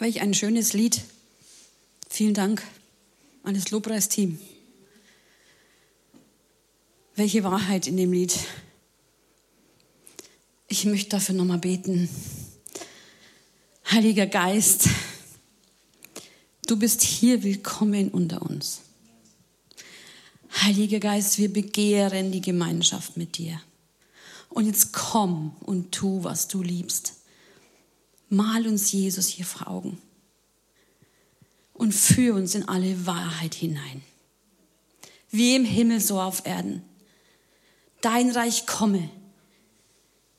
Welch ein schönes Lied. Vielen Dank an das Lobpreisteam. Welche Wahrheit in dem Lied. Ich möchte dafür nochmal beten. Heiliger Geist, du bist hier willkommen unter uns. Heiliger Geist, wir begehren die Gemeinschaft mit dir. Und jetzt komm und tu, was du liebst. Mal uns Jesus hier vor Augen und führ uns in alle Wahrheit hinein. Wie im Himmel, so auf Erden. Dein Reich komme,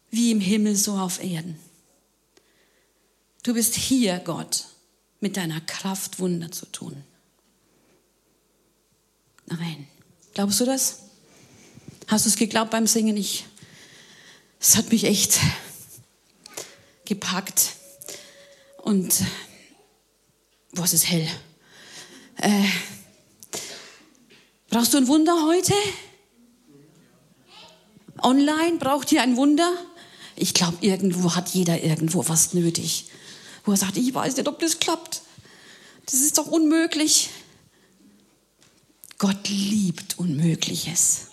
wie im Himmel, so auf Erden. Du bist hier, Gott, mit deiner Kraft Wunder zu tun. Amen. Glaubst du das? Hast du es geglaubt beim Singen? Ich, es hat mich echt gepackt. Und was ist hell? Äh, brauchst du ein Wunder heute? Online braucht ihr ein Wunder? Ich glaube, irgendwo hat jeder irgendwo was nötig, wo er sagt, ich weiß nicht, ob das klappt. Das ist doch unmöglich. Gott liebt Unmögliches.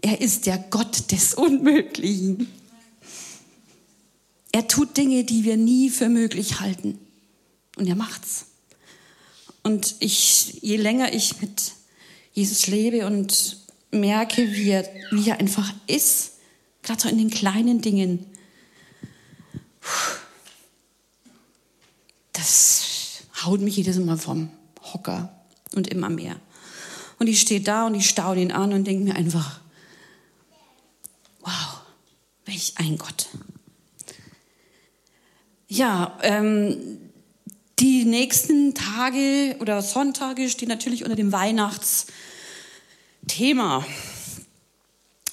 Er ist der Gott des Unmöglichen. Er tut Dinge, die wir nie für möglich halten. Und er macht's. Und ich, je länger ich mit Jesus lebe und merke, wie er, wie er einfach ist, gerade so in den kleinen Dingen, das haut mich jedes Mal vom Hocker und immer mehr. Und ich stehe da und ich staune ihn an und denke mir einfach, wow, welch ein Gott. Ja, ähm, die nächsten Tage oder Sonntage stehen natürlich unter dem Weihnachtsthema.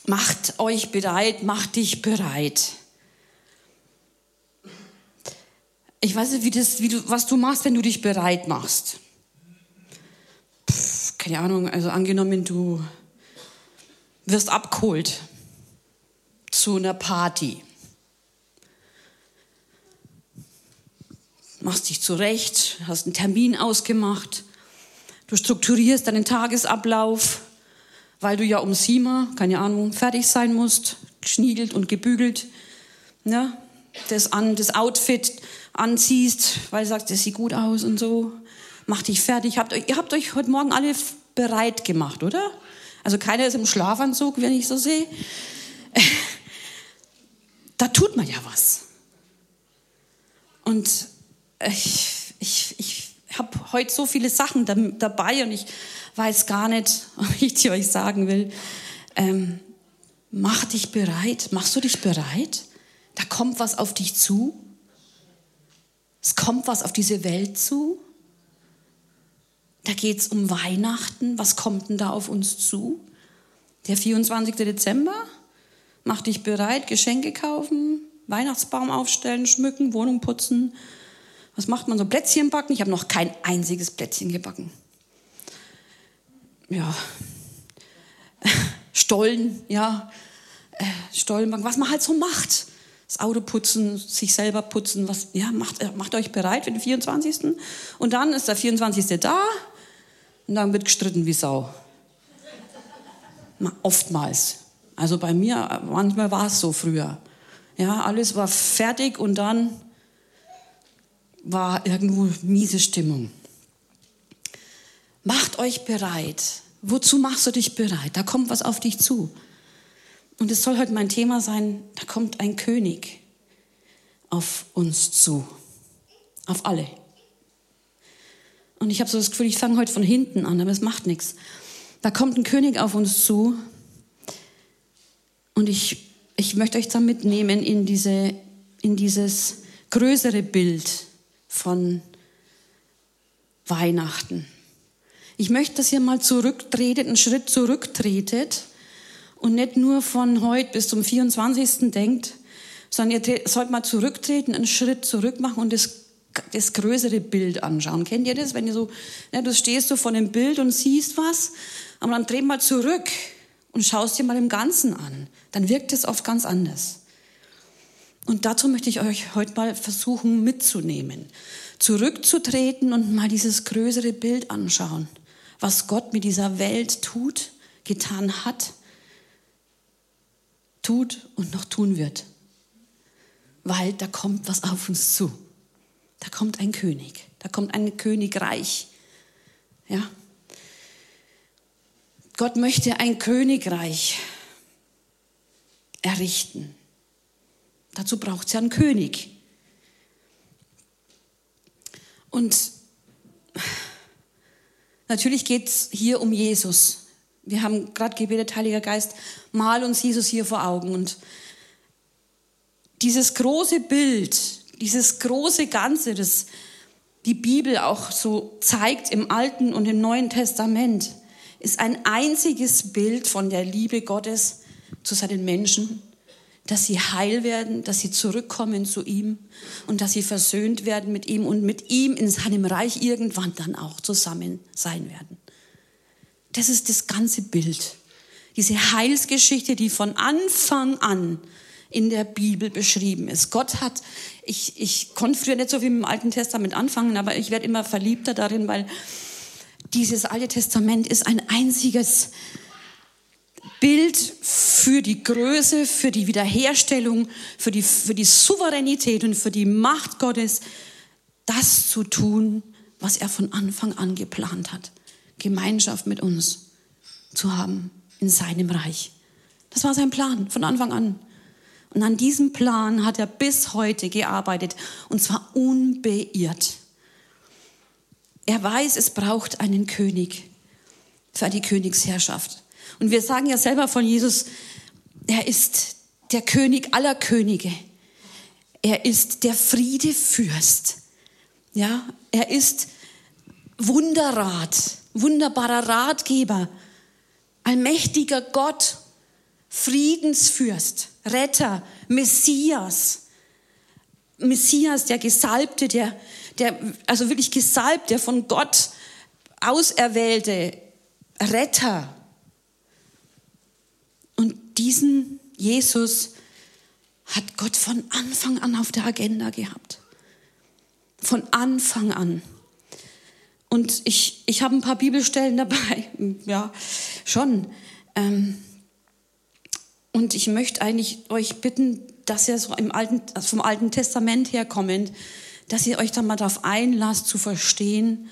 Macht euch bereit, macht dich bereit. Ich weiß nicht, wie das, wie du, was du machst, wenn du dich bereit machst. Pff, keine Ahnung, also angenommen, du wirst abgeholt zu einer Party. Machst dich zurecht, hast einen Termin ausgemacht, du strukturierst deinen Tagesablauf, weil du ja um sieben, keine Ahnung, fertig sein musst, geschniegelt und gebügelt, ne? das, an, das Outfit anziehst, weil du sagst, das sieht gut aus und so, mach dich fertig. Habt, ihr habt euch heute Morgen alle bereit gemacht, oder? Also keiner ist im Schlafanzug, wenn ich so sehe. Da tut man ja was. Und ich, ich, ich habe heute so viele Sachen dabei und ich weiß gar nicht, ob ich die euch sagen will. Ähm, mach dich bereit. Machst du dich bereit? Da kommt was auf dich zu. Es kommt was auf diese Welt zu. Da geht es um Weihnachten. Was kommt denn da auf uns zu? Der 24. Dezember? Mach dich bereit, Geschenke kaufen, Weihnachtsbaum aufstellen, schmücken, Wohnung putzen, was macht man so? Plätzchen backen? Ich habe noch kein einziges Plätzchen gebacken. Ja. Stollen, ja. Äh, Stollen backen, was man halt so macht. Das Auto putzen, sich selber putzen, was, ja, macht, äh, macht euch bereit für den 24. Und dann ist der 24. da und dann wird gestritten wie Sau. Oftmals. Also bei mir, manchmal war es so früher. Ja, alles war fertig und dann war irgendwo miese Stimmung. Macht euch bereit. Wozu machst du dich bereit? Da kommt was auf dich zu. Und es soll heute mein Thema sein, da kommt ein König auf uns zu. Auf alle. Und ich habe so das Gefühl, ich fange heute von hinten an, aber es macht nichts. Da kommt ein König auf uns zu. Und ich, ich möchte euch da mitnehmen in, diese, in dieses größere Bild von Weihnachten. Ich möchte, dass ihr mal zurücktretet, einen Schritt zurücktretet und nicht nur von heute bis zum 24. denkt, sondern ihr sollt mal zurücktreten, einen Schritt zurück machen und das, das größere Bild anschauen. Kennt ihr das? Wenn ihr so, ne, du stehst so vor dem Bild und siehst was, aber dann dreh mal zurück und schaust dir mal im Ganzen an. Dann wirkt es oft ganz anders. Und dazu möchte ich euch heute mal versuchen mitzunehmen, zurückzutreten und mal dieses größere Bild anschauen, was Gott mit dieser Welt tut, getan hat, tut und noch tun wird. Weil da kommt was auf uns zu. Da kommt ein König, da kommt ein Königreich. Ja. Gott möchte ein Königreich errichten. Dazu braucht es ja einen König. Und natürlich geht es hier um Jesus. Wir haben gerade gebetet, Heiliger Geist, mal uns Jesus hier vor Augen. Und dieses große Bild, dieses große Ganze, das die Bibel auch so zeigt im Alten und im Neuen Testament, ist ein einziges Bild von der Liebe Gottes zu seinen Menschen dass sie heil werden, dass sie zurückkommen zu ihm und dass sie versöhnt werden mit ihm und mit ihm in seinem Reich irgendwann dann auch zusammen sein werden. Das ist das ganze Bild. Diese Heilsgeschichte, die von Anfang an in der Bibel beschrieben ist. Gott hat, ich, ich konnte früher nicht so viel mit dem Alten Testament anfangen, aber ich werde immer verliebter darin, weil dieses Alte Testament ist ein einziges Bild für die Größe, für die Wiederherstellung, für die, für die Souveränität und für die Macht Gottes, das zu tun, was er von Anfang an geplant hat. Gemeinschaft mit uns zu haben in seinem Reich. Das war sein Plan von Anfang an. Und an diesem Plan hat er bis heute gearbeitet und zwar unbeirrt. Er weiß, es braucht einen König für die Königsherrschaft. Und wir sagen ja selber von Jesus, er ist der König aller Könige. Er ist der Friedefürst. Ja, er ist Wunderrat, wunderbarer Ratgeber, allmächtiger Gott, Friedensfürst, Retter, Messias. Messias, der Gesalbte, der, der, also wirklich gesalbt, der von Gott auserwählte Retter, diesen Jesus hat Gott von Anfang an auf der Agenda gehabt. Von Anfang an. Und ich, ich habe ein paar Bibelstellen dabei, ja, schon. Ähm, und ich möchte eigentlich euch bitten, dass ihr so im Alten, also vom Alten Testament herkommend, dass ihr euch da mal darauf einlasst, zu verstehen,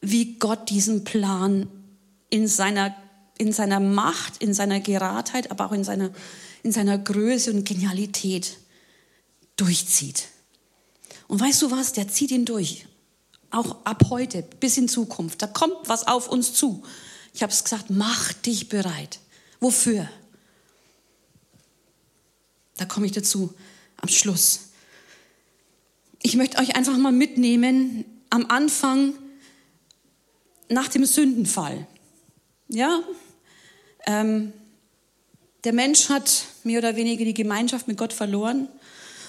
wie Gott diesen Plan in seiner in seiner Macht, in seiner Geradheit, aber auch in seiner, in seiner Größe und Genialität durchzieht. Und weißt du was, der zieht ihn durch. Auch ab heute bis in Zukunft. Da kommt was auf uns zu. Ich habe es gesagt, mach dich bereit. Wofür? Da komme ich dazu am Schluss. Ich möchte euch einfach mal mitnehmen am Anfang nach dem Sündenfall. Ja, ähm, der Mensch hat mehr oder weniger die Gemeinschaft mit Gott verloren.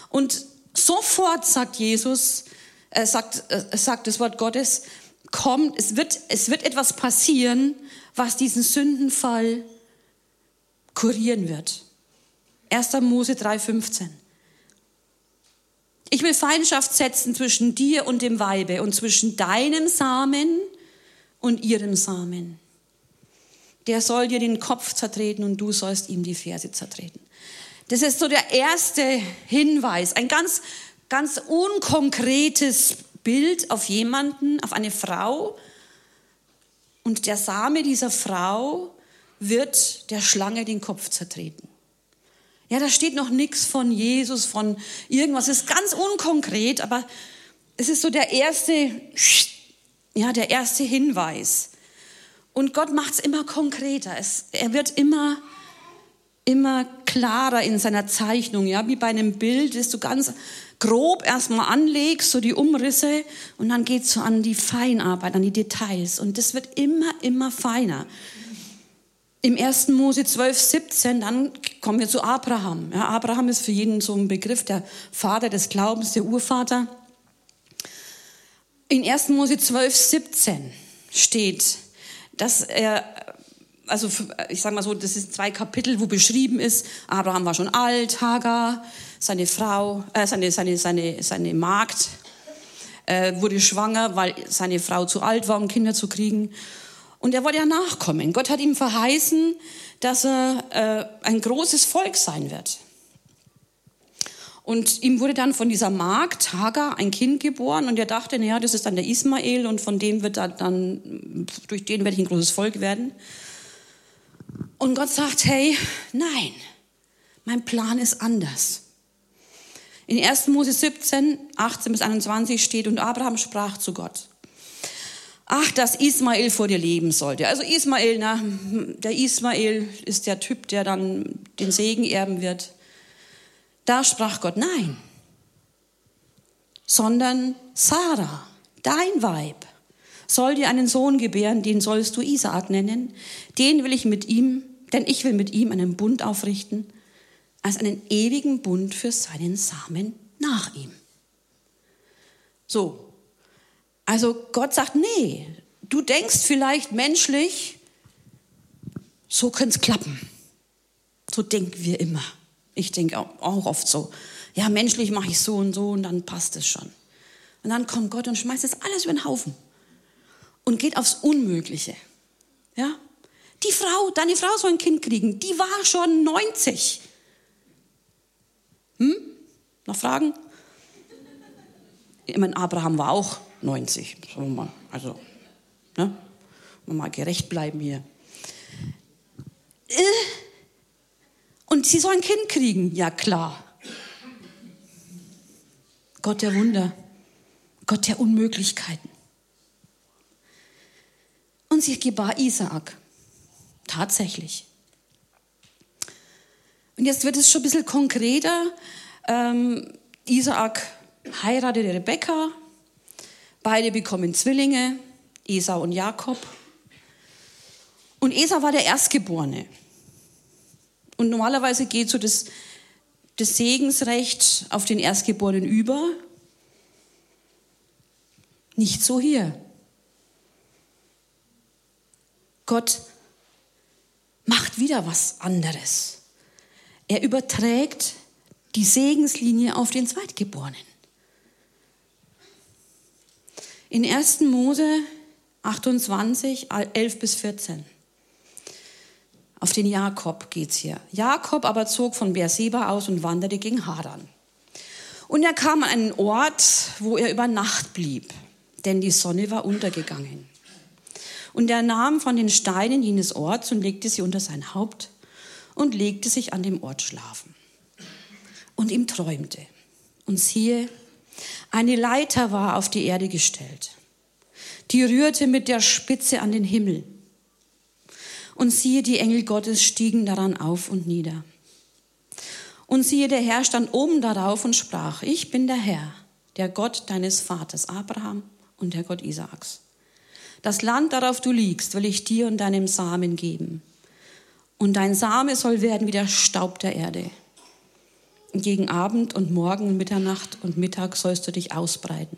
Und sofort sagt Jesus, äh, sagt, äh, sagt das Wort Gottes, kommt, es wird, es wird etwas passieren, was diesen Sündenfall kurieren wird. 1. Mose 3,15. Ich will Feindschaft setzen zwischen dir und dem Weibe und zwischen deinem Samen und ihrem Samen der soll dir den Kopf zertreten und du sollst ihm die Ferse zertreten. Das ist so der erste Hinweis, ein ganz, ganz unkonkretes Bild auf jemanden, auf eine Frau. Und der Same dieser Frau wird der Schlange den Kopf zertreten. Ja, da steht noch nichts von Jesus, von irgendwas. Es ist ganz unkonkret, aber es ist so der erste, ja, der erste Hinweis. Und Gott macht es immer konkreter. Es, er wird immer, immer klarer in seiner Zeichnung. Ja, wie bei einem Bild, das du ganz grob erstmal anlegst, so die Umrisse, und dann geht es so an die Feinarbeit, an die Details. Und das wird immer, immer feiner. Im 1. Mose 12, 17, dann kommen wir zu Abraham. Ja, Abraham ist für jeden so ein Begriff, der Vater des Glaubens, der Urvater. In 1. Mose 12, 17 steht, dass er, also ich sage mal so, das sind zwei Kapitel, wo beschrieben ist, Abraham war schon alt, Hagar, seine Frau, äh, seine, seine, seine, seine Magd äh, wurde schwanger, weil seine Frau zu alt war, um Kinder zu kriegen. Und er wollte ja nachkommen. Gott hat ihm verheißen, dass er äh, ein großes Volk sein wird. Und ihm wurde dann von dieser Magd Hagar ein Kind geboren und er dachte, naja, das ist dann der Ismael und von dem wird er dann, durch den werde ich ein großes Volk werden. Und Gott sagt, hey, nein, mein Plan ist anders. In 1. Mose 17, 18 bis 21 steht, und Abraham sprach zu Gott, ach, dass Ismael vor dir leben sollte. Also Ismael, na, der Ismael ist der Typ, der dann den Segen erben wird. Da sprach Gott, nein, sondern Sarah, dein Weib, soll dir einen Sohn gebären, den sollst du Isaak nennen. Den will ich mit ihm, denn ich will mit ihm einen Bund aufrichten, als einen ewigen Bund für seinen Samen nach ihm. So, also Gott sagt, nee, du denkst vielleicht menschlich, so könnte es klappen. So denken wir immer. Ich denke auch oft so. Ja, menschlich mache ich so und so und dann passt es schon. Und dann kommt Gott und schmeißt das alles über den Haufen und geht aufs Unmögliche. Ja? Die Frau, deine Frau soll ein Kind kriegen, die war schon 90. Hm? Noch Fragen? Ich meine, Abraham war auch 90. Sagen wir mal. Also, ne? Mal gerecht bleiben hier. Äh, sie soll ein Kind kriegen. Ja, klar. Gott der Wunder. Gott der Unmöglichkeiten. Und sie gebar Isaak. Tatsächlich. Und jetzt wird es schon ein bisschen konkreter. Ähm, Isaak heiratet Rebekka. Beide bekommen Zwillinge, Esau und Jakob. Und Esau war der Erstgeborene. Und normalerweise geht so das, das Segensrecht auf den Erstgeborenen über. Nicht so hier. Gott macht wieder was anderes. Er überträgt die Segenslinie auf den Zweitgeborenen. In 1. Mose 28, 11 bis 14. Auf den Jakob geht's hier. Jakob aber zog von Beerseba aus und wanderte gegen Haran. Und er kam an einen Ort, wo er über Nacht blieb, denn die Sonne war untergegangen. Und er nahm von den Steinen jenes Orts und legte sie unter sein Haupt und legte sich an dem Ort schlafen. Und ihm träumte. Und siehe, eine Leiter war auf die Erde gestellt. Die rührte mit der Spitze an den Himmel und siehe, die Engel Gottes stiegen daran auf und nieder. Und siehe, der Herr stand oben darauf und sprach, ich bin der Herr, der Gott deines Vaters Abraham und der Gott Isaaks. Das Land, darauf du liegst, will ich dir und deinem Samen geben. Und dein Same soll werden wie der Staub der Erde. Gegen Abend und Morgen Mitternacht und Mittag sollst du dich ausbreiten.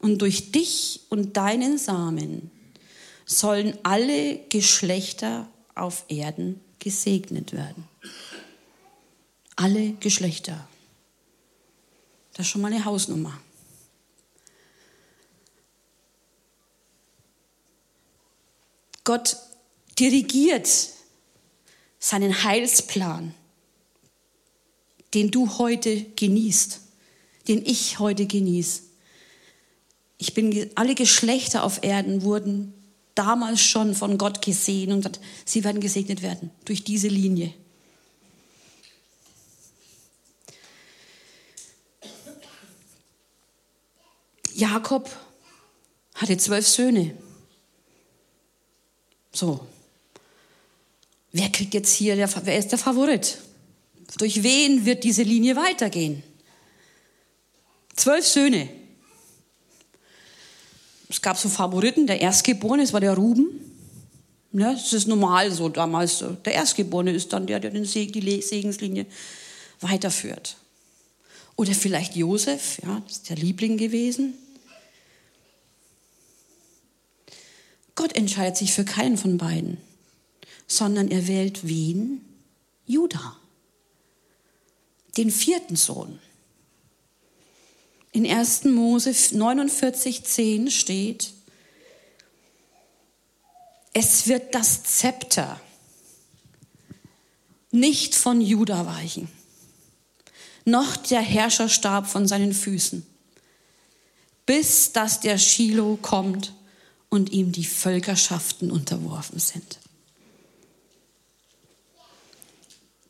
Und durch dich und deinen Samen sollen alle Geschlechter auf Erden gesegnet werden. Alle Geschlechter. Das ist schon mal eine Hausnummer. Gott dirigiert seinen Heilsplan, den du heute genießt, den ich heute genieße. Ich bin, alle Geschlechter auf Erden wurden damals schon von Gott gesehen und sagt, sie werden gesegnet werden durch diese Linie. Jakob hatte zwölf Söhne. So. Wer kriegt jetzt hier, der, wer ist der Favorit? Durch wen wird diese Linie weitergehen? Zwölf Söhne es gab so Favoriten, der Erstgeborene, das war der Ruben. Ja, das ist normal so damals. Der Erstgeborene ist dann der, der den Segen, die Segenslinie weiterführt. Oder vielleicht Josef, ja, das ist der Liebling gewesen. Gott entscheidet sich für keinen von beiden, sondern er wählt wen? Judah. den vierten Sohn. In 1. Mose 49, 10 steht, es wird das Zepter nicht von Juda weichen, noch der Herrscherstab von seinen Füßen, bis dass der Shiloh kommt und ihm die Völkerschaften unterworfen sind.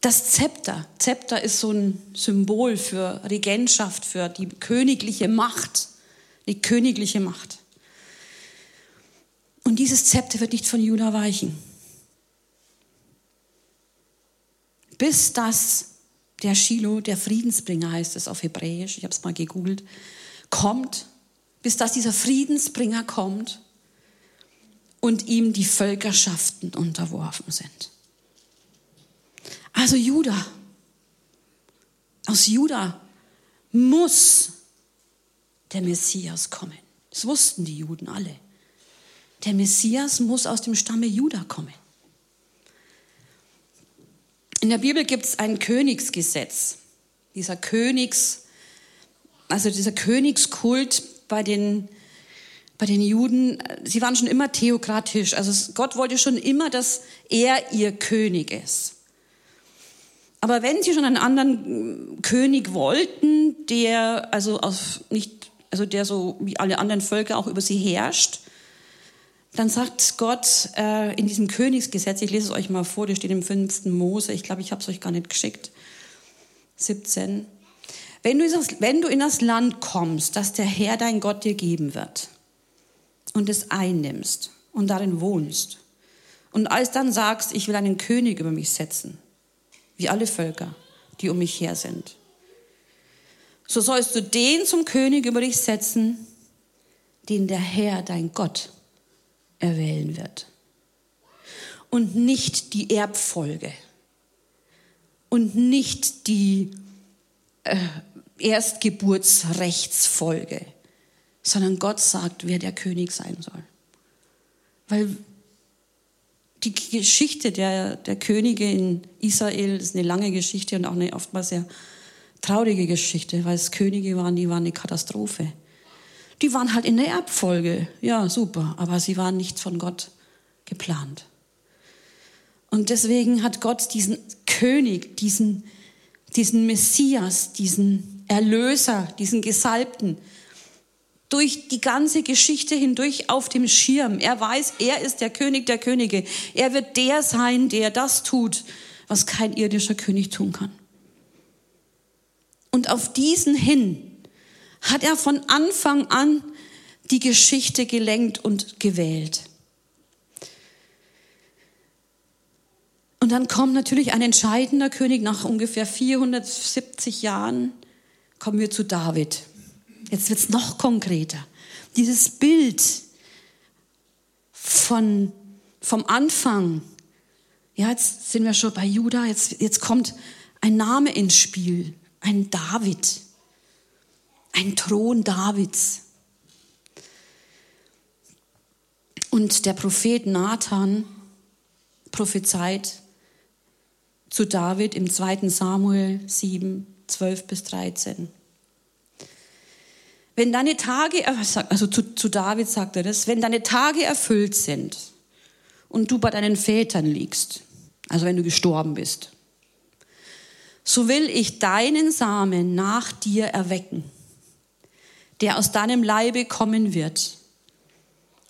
Das Zepter, Zepter ist so ein Symbol für Regentschaft, für die königliche Macht, die königliche Macht. Und dieses Zepter wird nicht von Juda weichen. Bis das der Shiloh, der Friedensbringer heißt es auf Hebräisch, ich habe es mal gegoogelt, kommt, bis dass dieser Friedensbringer kommt und ihm die Völkerschaften unterworfen sind. Also Juda, aus Juda muss der Messias kommen. Das wussten die Juden alle. Der Messias muss aus dem Stamme Juda kommen. In der Bibel gibt es ein Königsgesetz. Dieser Königs, also dieser Königskult bei den bei den Juden, sie waren schon immer theokratisch. Also Gott wollte schon immer, dass er ihr König ist. Aber wenn sie schon einen anderen König wollten, der also nicht, also der so wie alle anderen Völker auch über sie herrscht, dann sagt Gott äh, in diesem Königsgesetz, ich lese es euch mal vor, das steht im 5. Mose, ich glaube, ich habe es euch gar nicht geschickt, 17. Wenn du, wenn du in das Land kommst, das der Herr dein Gott dir geben wird, und es einnimmst und darin wohnst und alsdann sagst, ich will einen König über mich setzen, wie alle Völker, die um mich her sind, so sollst du den zum König über dich setzen, den der Herr, dein Gott, erwählen wird. Und nicht die Erbfolge und nicht die äh, Erstgeburtsrechtsfolge sondern Gott sagt, wer der König sein soll. Weil die Geschichte der, der Könige in Israel ist eine lange Geschichte und auch eine oftmals sehr traurige Geschichte, weil es Könige waren, die waren eine Katastrophe. Die waren halt in der Erbfolge, ja super, aber sie waren nicht von Gott geplant. Und deswegen hat Gott diesen König, diesen, diesen Messias, diesen Erlöser, diesen Gesalbten, durch die ganze Geschichte hindurch auf dem Schirm. Er weiß, er ist der König der Könige. Er wird der sein, der das tut, was kein irdischer König tun kann. Und auf diesen hin hat er von Anfang an die Geschichte gelenkt und gewählt. Und dann kommt natürlich ein entscheidender König nach ungefähr 470 Jahren, kommen wir zu David. Jetzt wird es noch konkreter. Dieses Bild von, vom Anfang, ja, jetzt sind wir schon bei Judah, jetzt, jetzt kommt ein Name ins Spiel, ein David, ein Thron Davids. Und der Prophet Nathan prophezeit zu David im 2. Samuel 7, 12 bis 13. Wenn deine Tage, also zu, zu David sagt er das, wenn deine Tage erfüllt sind und du bei deinen Vätern liegst, also wenn du gestorben bist, so will ich deinen Samen nach dir erwecken, der aus deinem Leibe kommen wird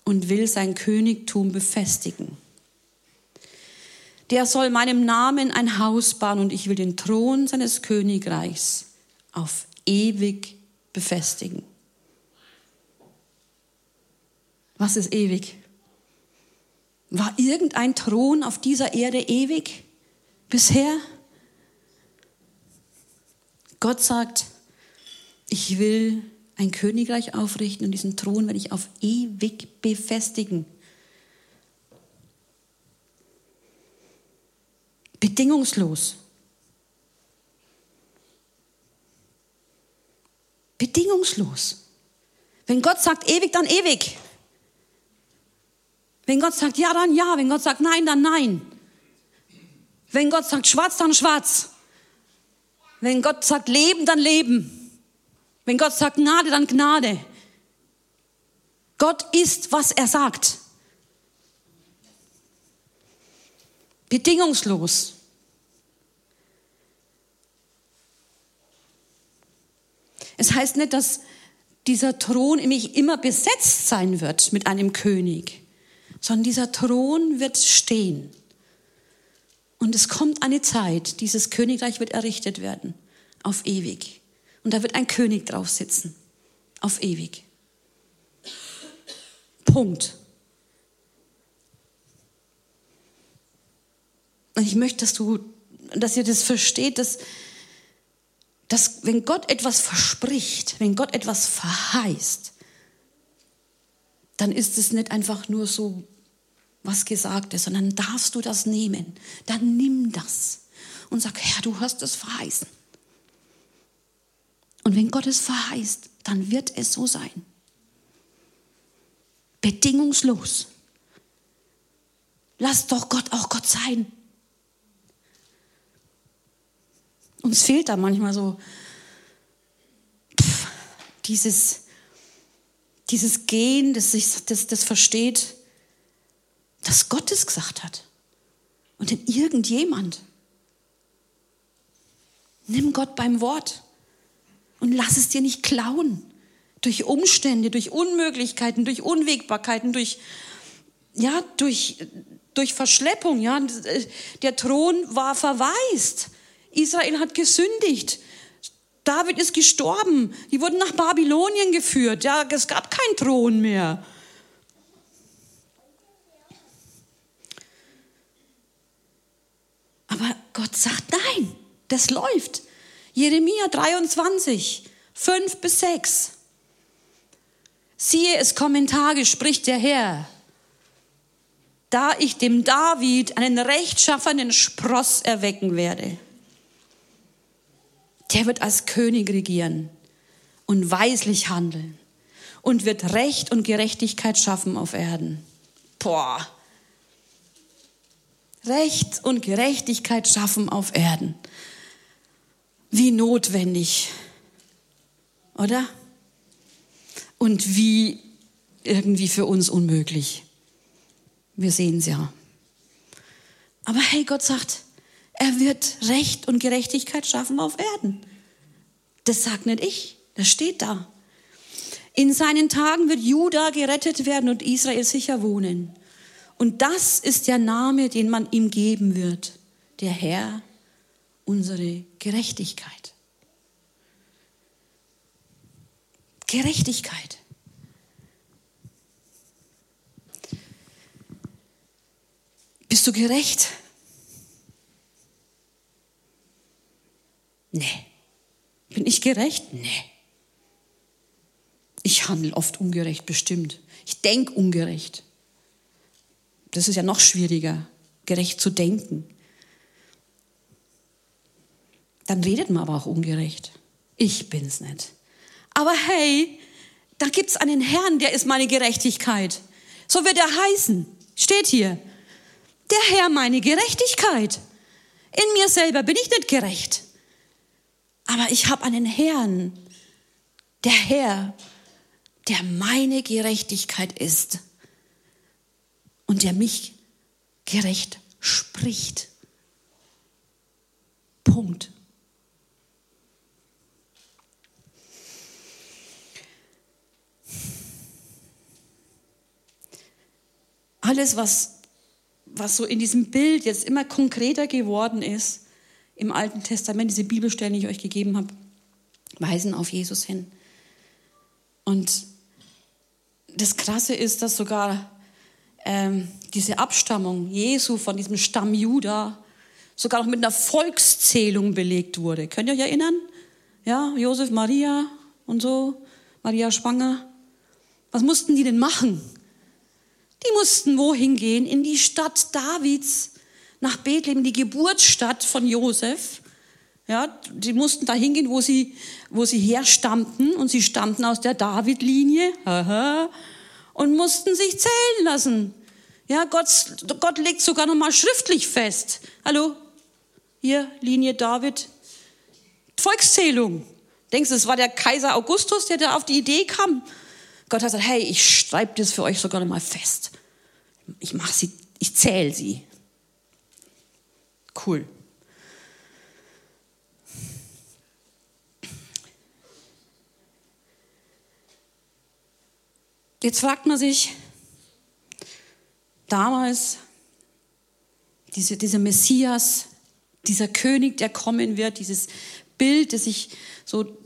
und will sein Königtum befestigen. Der soll meinem Namen ein Haus bauen und ich will den Thron seines Königreichs auf ewig befestigen. Was ist ewig? War irgendein Thron auf dieser Erde ewig bisher? Gott sagt, ich will ein Königreich aufrichten und diesen Thron werde ich auf ewig befestigen. Bedingungslos. Bedingungslos. Wenn Gott sagt ewig, dann ewig. Wenn Gott sagt ja, dann ja. Wenn Gott sagt nein, dann nein. Wenn Gott sagt schwarz, dann schwarz. Wenn Gott sagt Leben, dann Leben. Wenn Gott sagt Gnade, dann Gnade. Gott ist, was er sagt. Bedingungslos. Es heißt nicht, dass dieser Thron nämlich immer besetzt sein wird mit einem König, sondern dieser Thron wird stehen. Und es kommt eine Zeit, dieses Königreich wird errichtet werden, auf ewig. Und da wird ein König drauf sitzen, auf ewig. Punkt. Und ich möchte, dass du, dass ihr das versteht, dass, dass wenn Gott etwas verspricht, wenn Gott etwas verheißt, dann ist es nicht einfach nur so was gesagt ist, sondern darfst du das nehmen. Dann nimm das und sag, Herr, du hast es verheißen. Und wenn Gott es verheißt, dann wird es so sein. Bedingungslos. Lass doch Gott auch Gott sein. Uns fehlt da manchmal so pff, dieses, dieses Gehen, das, sich, das, das versteht, dass Gott es gesagt hat. Und in irgendjemand. Nimm Gott beim Wort und lass es dir nicht klauen. Durch Umstände, durch Unmöglichkeiten, durch Unwägbarkeiten, durch, ja, durch, durch Verschleppung. Ja. Der Thron war verwaist. Israel hat gesündigt. David ist gestorben. Die wurden nach Babylonien geführt. Ja, es gab keinen Thron mehr. Aber Gott sagt, nein, das läuft. Jeremia 23, 5 bis 6. Siehe, es kommen Tage, spricht der Herr, da ich dem David einen rechtschaffenen Spross erwecken werde der wird als König regieren und weislich handeln und wird Recht und Gerechtigkeit schaffen auf Erden. Boah. Recht und Gerechtigkeit schaffen auf Erden. Wie notwendig, oder? Und wie irgendwie für uns unmöglich. Wir sehen es ja. Aber hey, Gott sagt, er wird Recht und Gerechtigkeit schaffen auf Erden. Das sagt nicht ich, das steht da. In seinen Tagen wird Juda gerettet werden und Israel sicher wohnen. Und das ist der Name, den man ihm geben wird. Der Herr, unsere Gerechtigkeit. Gerechtigkeit. Bist du gerecht? Nee. Bin ich gerecht? Nee. Ich handle oft ungerecht, bestimmt. Ich denke ungerecht. Das ist ja noch schwieriger, gerecht zu denken. Dann redet man aber auch ungerecht. Ich bin's nicht. Aber hey, da gibt's einen Herrn, der ist meine Gerechtigkeit. So wird er heißen. Steht hier. Der Herr meine Gerechtigkeit. In mir selber bin ich nicht gerecht. Aber ich habe einen Herrn, der Herr, der meine Gerechtigkeit ist und der mich gerecht spricht. Punkt. Alles, was, was so in diesem Bild jetzt immer konkreter geworden ist, im Alten Testament, diese Bibelstellen, die ich euch gegeben habe, weisen auf Jesus hin. Und das Krasse ist, dass sogar ähm, diese Abstammung Jesu von diesem Stamm Juda sogar noch mit einer Volkszählung belegt wurde. Könnt ihr euch erinnern? Ja, Josef, Maria und so, Maria schwanger. Was mussten die denn machen? Die mussten wohin gehen? In die Stadt Davids nach Bethlehem, die Geburtsstadt von Josef. Ja, die mussten da hingehen, wo sie, wo sie herstammten und sie stammten aus der David-Linie und mussten sich zählen lassen. Ja, Gott, Gott legt sogar noch mal schriftlich fest. Hallo, hier Linie David, Volkszählung. Denkst du, es war der Kaiser Augustus, der da auf die Idee kam? Gott hat gesagt, hey, ich schreibe das für euch sogar mal fest. Ich mache sie, ich zähle sie. Cool. Jetzt fragt man sich, damals, diese, dieser Messias, dieser König, der kommen wird, dieses Bild, das sich so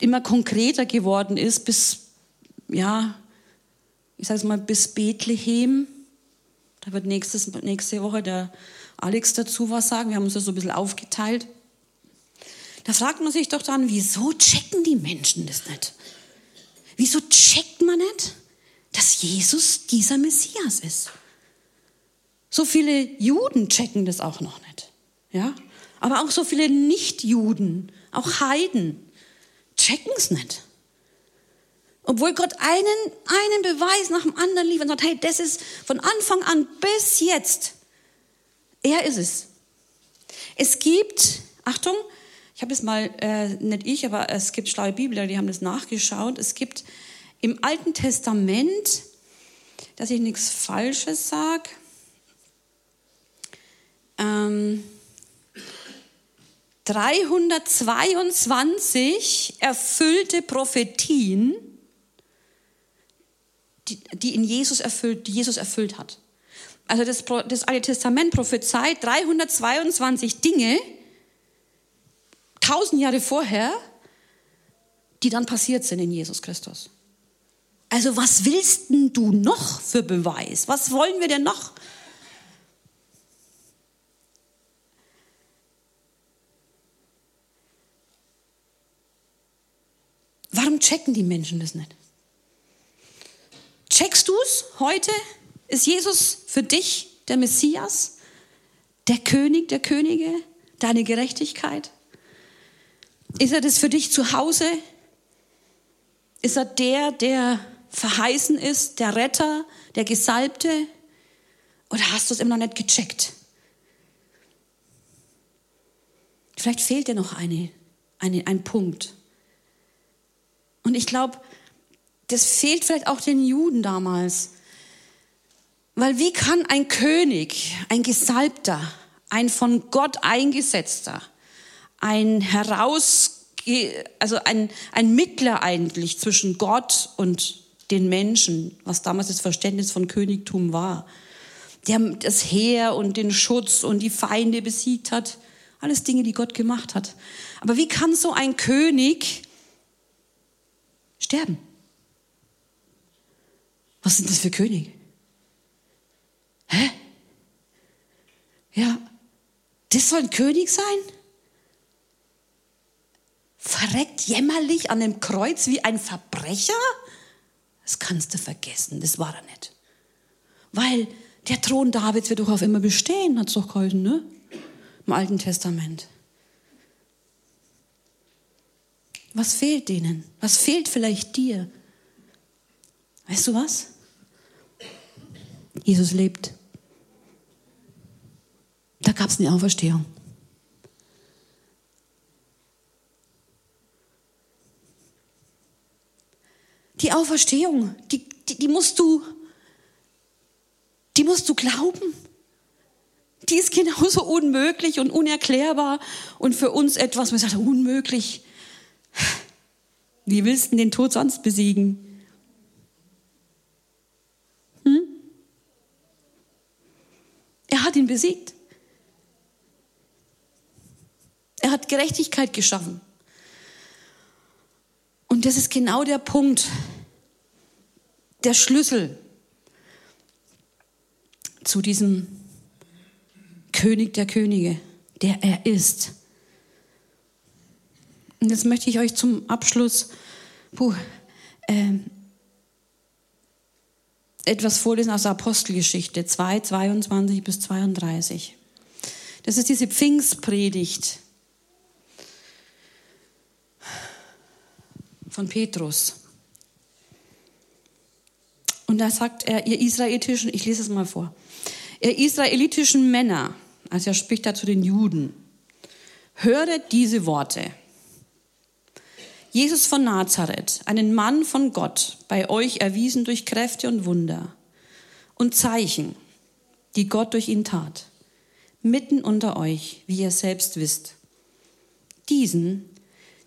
immer konkreter geworden ist, bis, ja, ich sage es mal, bis Bethlehem. Da wird nächstes, nächste Woche der Alex dazu was sagen. Wir haben uns das so ein bisschen aufgeteilt. Da fragt man sich doch dann, wieso checken die Menschen das nicht? Wieso checkt man nicht, dass Jesus dieser Messias ist? So viele Juden checken das auch noch nicht. Ja? Aber auch so viele Nichtjuden, auch Heiden, checken es nicht. Obwohl Gott einen, einen Beweis nach dem anderen liefert und sagt, hey, das ist von Anfang an bis jetzt. Er ist es. Es gibt, Achtung, ich habe es mal, äh, nicht ich, aber es gibt schlaue Bibler, die haben das nachgeschaut. Es gibt im Alten Testament, dass ich nichts Falsches sage, ähm, 322 erfüllte Prophetien, die, die in Jesus erfüllt, die Jesus erfüllt hat. Also das, das Alte Testament prophezeit 322 Dinge, tausend Jahre vorher, die dann passiert sind in Jesus Christus. Also was willst denn du noch für Beweis? Was wollen wir denn noch? Warum checken die Menschen das nicht? Checkst du es heute? Ist Jesus für dich der Messias, der König der Könige, deine Gerechtigkeit? Ist er das für dich zu Hause? Ist er der, der verheißen ist, der Retter, der Gesalbte? Oder hast du es immer noch nicht gecheckt? Vielleicht fehlt dir noch eine, eine, ein Punkt. Und ich glaube, das fehlt vielleicht auch den Juden damals. Weil wie kann ein König, ein Gesalbter, ein von Gott eingesetzter, ein heraus, also ein, ein Mittler eigentlich zwischen Gott und den Menschen, was damals das Verständnis von Königtum war, der das Heer und den Schutz und die Feinde besiegt hat, alles Dinge, die Gott gemacht hat. Aber wie kann so ein König sterben. Was sind das für Könige? Hä? Ja, das soll ein König sein? Verreckt jämmerlich an dem Kreuz wie ein Verbrecher? Das kannst du vergessen, das war er nicht. Weil der Thron Davids wird doch auf immer bestehen, hat es doch geholfen, ne? Im Alten Testament. Was fehlt denen? Was fehlt vielleicht dir? Weißt du was? Jesus lebt. Da gab es eine Auferstehung. Die Auferstehung, die, die, die, musst du, die musst du glauben. Die ist genauso unmöglich und unerklärbar und für uns etwas, man sagt, unmöglich. Wie willst du den Tod sonst besiegen? Hm? Er hat ihn besiegt. Er hat Gerechtigkeit geschaffen. Und das ist genau der Punkt, der Schlüssel zu diesem König der Könige, der er ist. Und jetzt möchte ich euch zum Abschluss puh, äh, etwas vorlesen aus der Apostelgeschichte 2, 22 bis 32. Das ist diese Pfingstpredigt von Petrus. Und da sagt er, ihr israelitischen, ich lese es mal vor, ihr israelitischen Männer, also er spricht da zu den Juden, höret diese Worte. Jesus von Nazareth, einen Mann von Gott, bei euch erwiesen durch Kräfte und Wunder und Zeichen, die Gott durch ihn tat, mitten unter euch, wie ihr selbst wisst. Diesen,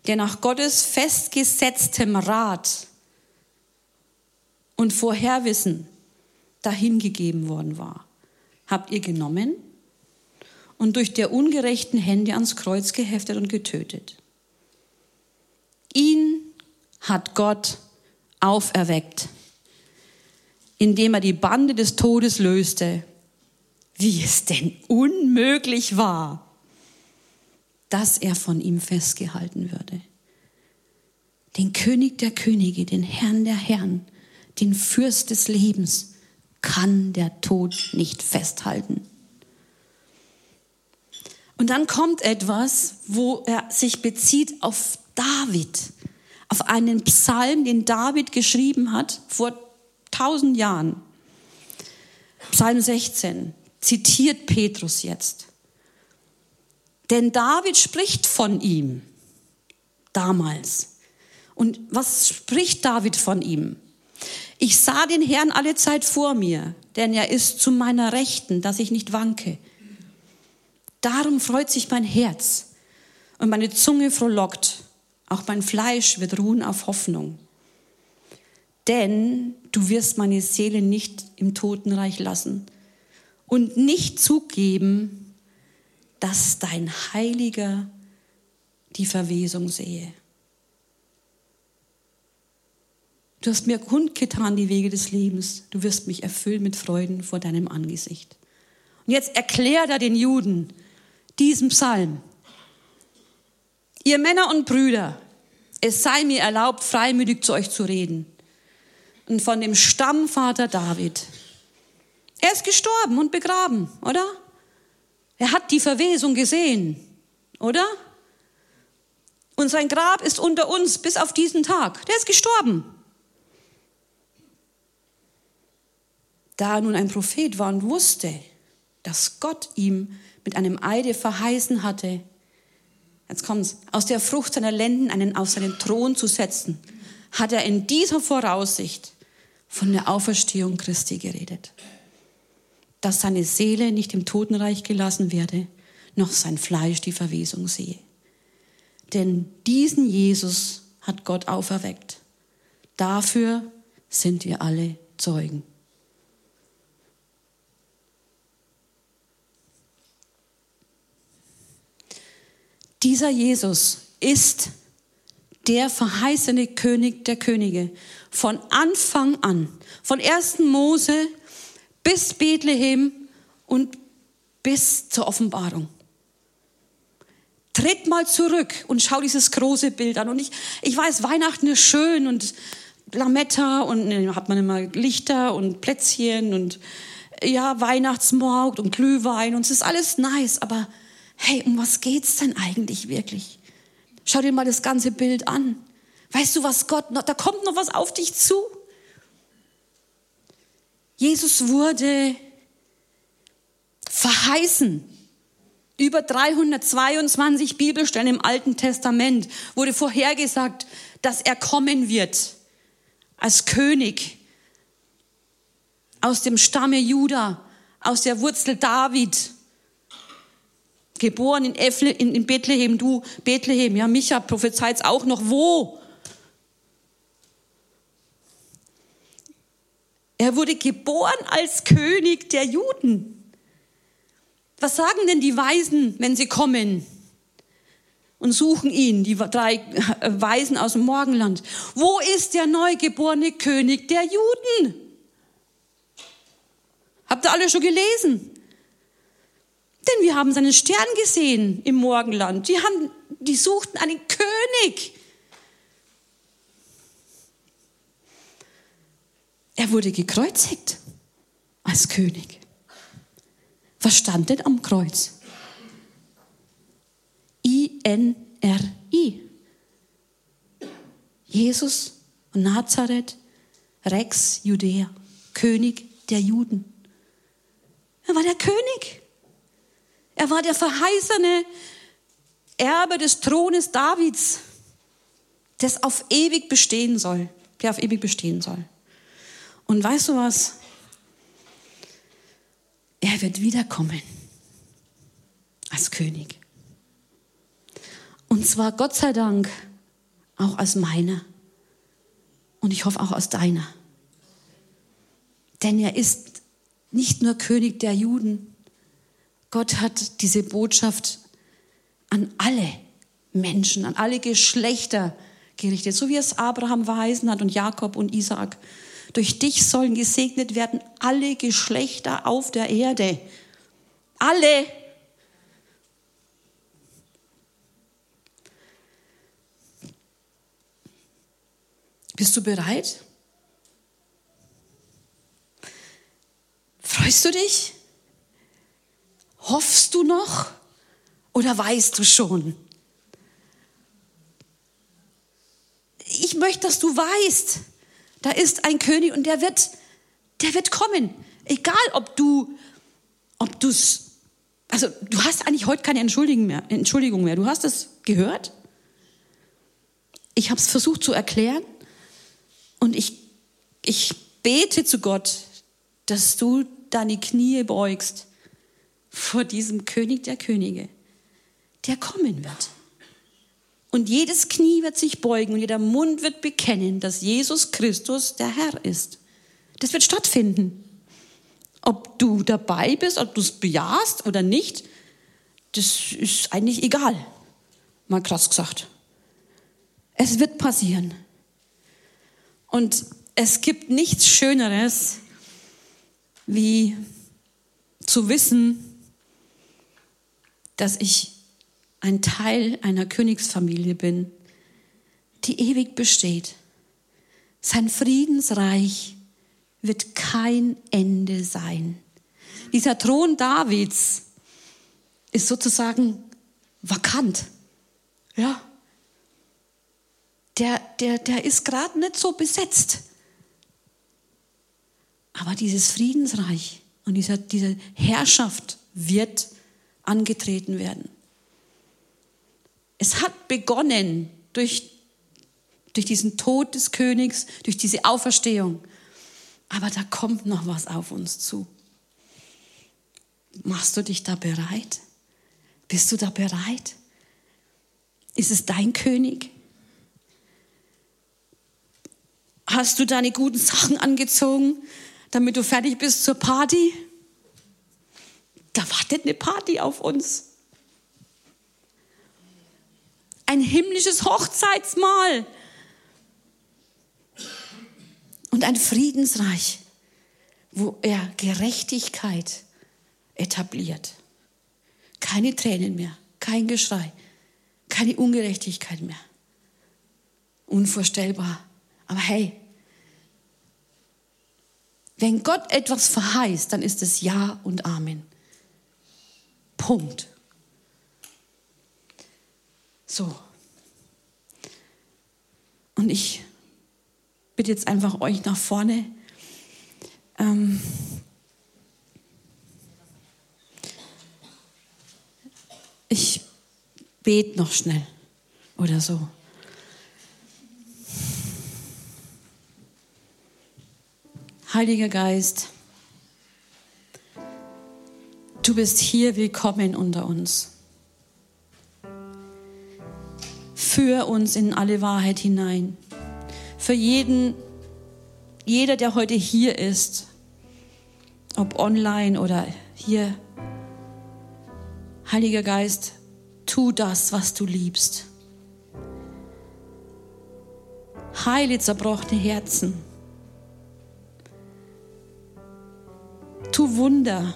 der nach Gottes festgesetztem Rat und Vorherwissen dahingegeben worden war, habt ihr genommen und durch der ungerechten Hände ans Kreuz geheftet und getötet. Ihn hat Gott auferweckt, indem er die Bande des Todes löste, wie es denn unmöglich war, dass er von ihm festgehalten würde. Den König der Könige, den Herrn der Herren, den Fürst des Lebens kann der Tod nicht festhalten. Und dann kommt etwas, wo er sich bezieht auf David, auf einen Psalm, den David geschrieben hat vor tausend Jahren. Psalm 16 zitiert Petrus jetzt. Denn David spricht von ihm damals. Und was spricht David von ihm? Ich sah den Herrn alle Zeit vor mir, denn er ist zu meiner Rechten, dass ich nicht wanke. Darum freut sich mein Herz und meine Zunge frohlockt. Auch mein Fleisch wird ruhen auf Hoffnung. Denn du wirst meine Seele nicht im Totenreich lassen und nicht zugeben, dass dein Heiliger die Verwesung sehe. Du hast mir kundgetan die Wege des Lebens. Du wirst mich erfüllen mit Freuden vor deinem Angesicht. Und jetzt erklärt er den Juden, diesen Psalm. Ihr Männer und Brüder, es sei mir erlaubt, freimütig zu euch zu reden. Und von dem Stammvater David. Er ist gestorben und begraben, oder? Er hat die Verwesung gesehen, oder? Und sein Grab ist unter uns bis auf diesen Tag. Der ist gestorben. Da er nun ein Prophet war und wusste, dass Gott ihm mit einem Eide verheißen hatte, jetzt kommt's, aus der Frucht seiner Lenden einen auf seinen Thron zu setzen, hat er in dieser Voraussicht von der Auferstehung Christi geredet. Dass seine Seele nicht im Totenreich gelassen werde, noch sein Fleisch die Verwesung sehe. Denn diesen Jesus hat Gott auferweckt. Dafür sind wir alle Zeugen. Dieser Jesus ist der verheißene König der Könige. Von Anfang an, von 1. Mose bis Bethlehem und bis zur Offenbarung. Tritt mal zurück und schau dieses große Bild an. Und ich, ich weiß, Weihnachten ist schön und Lametta und dann hat man immer Lichter und Plätzchen und ja, Weihnachtsmarkt und Glühwein und es ist alles nice, aber hey, um was geht's denn eigentlich wirklich? Schau dir mal das ganze Bild an. Weißt du, was Gott noch, da kommt noch was auf dich zu. Jesus wurde verheißen. Über 322 Bibelstellen im Alten Testament wurde vorhergesagt, dass er kommen wird als König aus dem Stamme Juda, aus der Wurzel David geboren in, Efle, in, Bethlehem, du Bethlehem, ja, Micha prophezeit auch noch, wo? Er wurde geboren als König der Juden. Was sagen denn die Weisen, wenn sie kommen und suchen ihn, die drei Weisen aus dem Morgenland? Wo ist der neugeborene König der Juden? Habt ihr alle schon gelesen? Denn wir haben seinen Stern gesehen im Morgenland. Die, haben, die suchten einen König. Er wurde gekreuzigt als König. Was stand denn am Kreuz? I-N-R-I. Jesus und Nazareth, Rex Judäa, König der Juden. Er war der König. Er war der verheißene Erbe des Thrones Davids. das auf ewig bestehen soll, der auf ewig bestehen soll. Und weißt du was? Er wird wiederkommen als König. Und zwar Gott sei Dank auch als meiner. Und ich hoffe auch als deiner. Denn er ist nicht nur König der Juden. Gott hat diese Botschaft an alle Menschen, an alle Geschlechter gerichtet, so wie es Abraham verheißen hat und Jakob und Isaac. Durch dich sollen gesegnet werden alle Geschlechter auf der Erde. Alle. Bist du bereit? Freust du dich? Hoffst du noch? Oder weißt du schon? Ich möchte, dass du weißt, da ist ein König und der wird, der wird kommen. Egal, ob du, ob du's, also du hast eigentlich heute keine Entschuldigung mehr. Entschuldigung mehr. Du hast es gehört. Ich habe es versucht zu erklären und ich, ich bete zu Gott, dass du deine Knie beugst vor diesem König der Könige, der kommen wird. Und jedes Knie wird sich beugen und jeder Mund wird bekennen, dass Jesus Christus der Herr ist. Das wird stattfinden. Ob du dabei bist, ob du es bejahst oder nicht, das ist eigentlich egal. Mal krass gesagt. Es wird passieren. Und es gibt nichts Schöneres, wie zu wissen, dass ich ein Teil einer Königsfamilie bin, die ewig besteht. Sein Friedensreich wird kein Ende sein. Dieser Thron Davids ist sozusagen vakant. Ja. Der, der, der ist gerade nicht so besetzt. Aber dieses Friedensreich und dieser, diese Herrschaft wird angetreten werden. Es hat begonnen durch, durch diesen Tod des Königs, durch diese Auferstehung. Aber da kommt noch was auf uns zu. Machst du dich da bereit? Bist du da bereit? Ist es dein König? Hast du deine guten Sachen angezogen, damit du fertig bist zur Party? Da wartet eine Party auf uns ein himmlisches Hochzeitsmahl und ein Friedensreich, wo er Gerechtigkeit etabliert. Keine Tränen mehr, kein Geschrei, keine Ungerechtigkeit mehr. Unvorstellbar. Aber hey, wenn Gott etwas verheißt, dann ist es Ja und Amen. Punkt. So. Und ich bitte jetzt einfach euch nach vorne. Ähm, ich bete noch schnell oder so. Heiliger Geist, du bist hier willkommen unter uns. Führ uns in alle Wahrheit hinein. Für jeden, jeder, der heute hier ist, ob online oder hier, Heiliger Geist, tu das, was du liebst. Heile zerbrochene Herzen. Tu Wunder,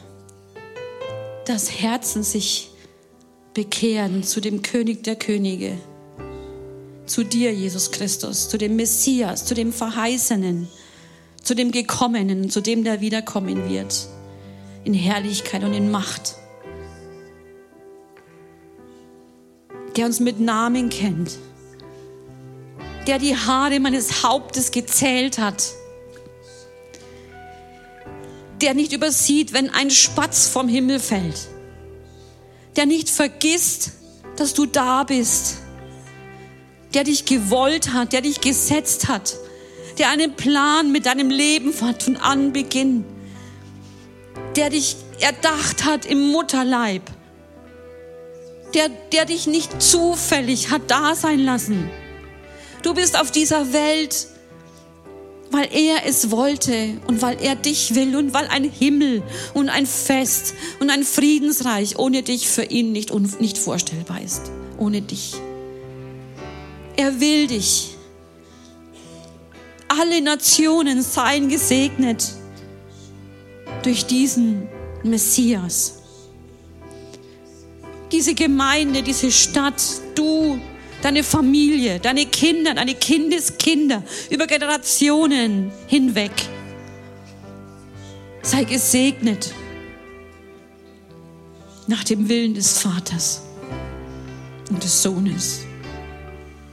dass Herzen sich bekehren zu dem König der Könige zu dir, Jesus Christus, zu dem Messias, zu dem Verheißenen, zu dem Gekommenen, zu dem, der wiederkommen wird, in Herrlichkeit und in Macht, der uns mit Namen kennt, der die Haare meines Hauptes gezählt hat, der nicht übersieht, wenn ein Spatz vom Himmel fällt, der nicht vergisst, dass du da bist der dich gewollt hat, der dich gesetzt hat, der einen Plan mit deinem Leben hat von Anbeginn, der dich erdacht hat im Mutterleib, der, der dich nicht zufällig hat da sein lassen. Du bist auf dieser Welt, weil er es wollte und weil er dich will und weil ein Himmel und ein Fest und ein Friedensreich ohne dich für ihn nicht, nicht vorstellbar ist. Ohne dich. Er will dich. Alle Nationen seien gesegnet durch diesen Messias. Diese Gemeinde, diese Stadt, du, deine Familie, deine Kinder, deine Kindeskinder über Generationen hinweg. Sei gesegnet nach dem Willen des Vaters und des Sohnes